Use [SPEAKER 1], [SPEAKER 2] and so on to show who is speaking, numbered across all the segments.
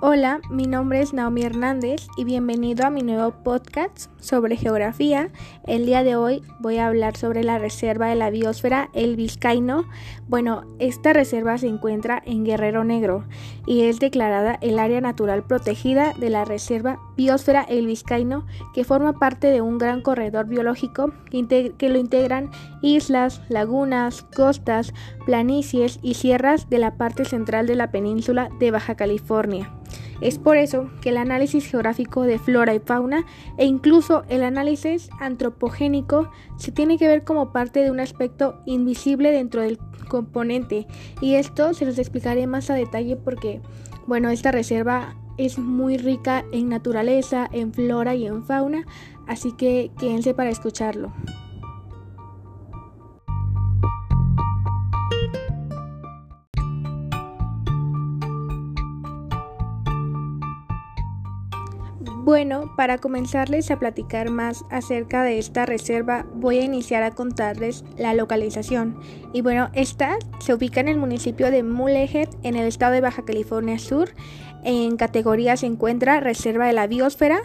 [SPEAKER 1] Hola, mi nombre es Naomi Hernández y bienvenido a mi nuevo podcast sobre geografía. El día de hoy voy a hablar sobre la reserva de la biosfera El Vizcaíno. Bueno, esta reserva se encuentra en Guerrero Negro y es declarada el área natural protegida de la reserva Biosfera El Vizcaíno, que forma parte de un gran corredor biológico que lo integran islas, lagunas, costas, planicies y sierras de la parte central de la península de Baja California. Es por eso que el análisis geográfico de flora y fauna e incluso el análisis antropogénico se tiene que ver como parte de un aspecto invisible dentro del componente y esto se los explicaré más a detalle porque bueno, esta reserva es muy rica en naturaleza, en flora y en fauna, así que quédense para escucharlo. Bueno, para comenzarles a platicar más acerca de esta reserva, voy a iniciar a contarles la localización. Y bueno, esta se ubica en el municipio de Mulegé, en el estado de Baja California Sur. En categoría se encuentra Reserva de la Biosfera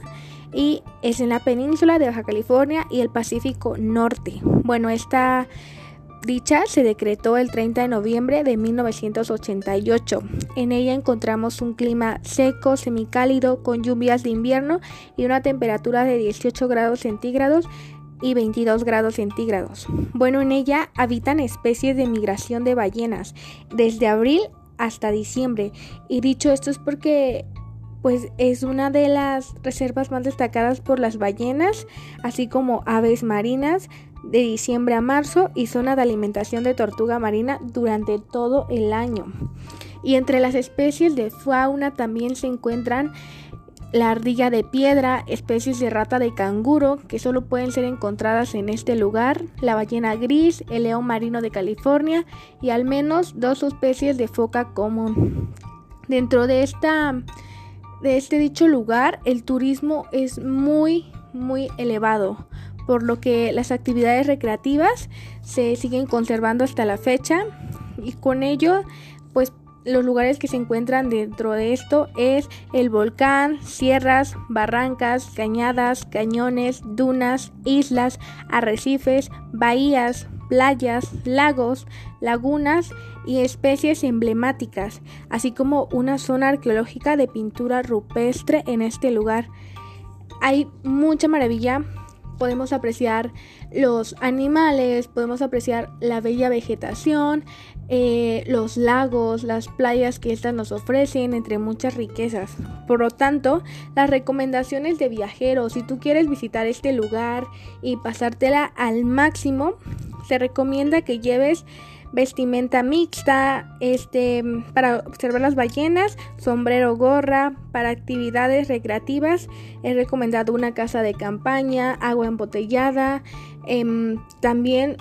[SPEAKER 1] y es en la península de Baja California y el Pacífico Norte. Bueno, esta Dicha se decretó el 30 de noviembre de 1988. En ella encontramos un clima seco, semicálido, con lluvias de invierno y una temperatura de 18 grados centígrados y 22 grados centígrados. Bueno, en ella habitan especies de migración de ballenas desde abril hasta diciembre. Y dicho esto es porque pues es una de las reservas más destacadas por las ballenas, así como aves marinas, de diciembre a marzo y zona de alimentación de tortuga marina durante todo el año. Y entre las especies de fauna también se encuentran la ardilla de piedra, especies de rata de canguro que solo pueden ser encontradas en este lugar, la ballena gris, el león marino de California y al menos dos especies de foca común. Dentro de esta de este dicho lugar, el turismo es muy muy elevado por lo que las actividades recreativas se siguen conservando hasta la fecha y con ello pues los lugares que se encuentran dentro de esto es el volcán, sierras, barrancas, cañadas, cañones, dunas, islas, arrecifes, bahías, playas, lagos, lagunas y especies emblemáticas, así como una zona arqueológica de pintura rupestre en este lugar. Hay mucha maravilla podemos apreciar los animales, podemos apreciar la bella vegetación, eh, los lagos, las playas que estas nos ofrecen, entre muchas riquezas. Por lo tanto, las recomendaciones de viajeros, si tú quieres visitar este lugar y pasártela al máximo, se recomienda que lleves vestimenta mixta, este, para observar las ballenas, sombrero, gorra, para actividades recreativas es recomendado una casa de campaña, agua embotellada, em, también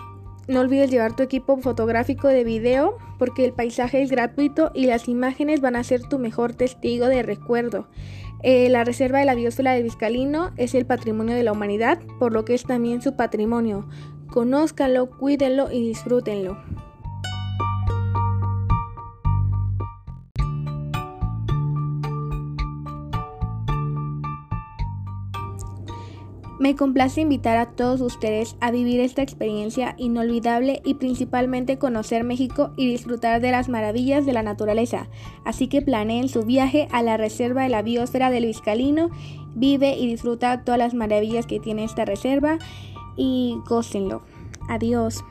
[SPEAKER 1] no olvides llevar tu equipo fotográfico de video porque el paisaje es gratuito y las imágenes van a ser tu mejor testigo de recuerdo. Eh, la Reserva de la Biosfera del Vizcalino es el patrimonio de la humanidad, por lo que es también su patrimonio. Conózcanlo, cuídenlo y disfrútenlo. Me complace invitar a todos ustedes a vivir esta experiencia inolvidable y principalmente conocer México y disfrutar de las maravillas de la naturaleza. Así que planeen su viaje a la reserva de la biosfera del Vizcalino, vive y disfruta todas las maravillas que tiene esta reserva y gócenlo. Adiós.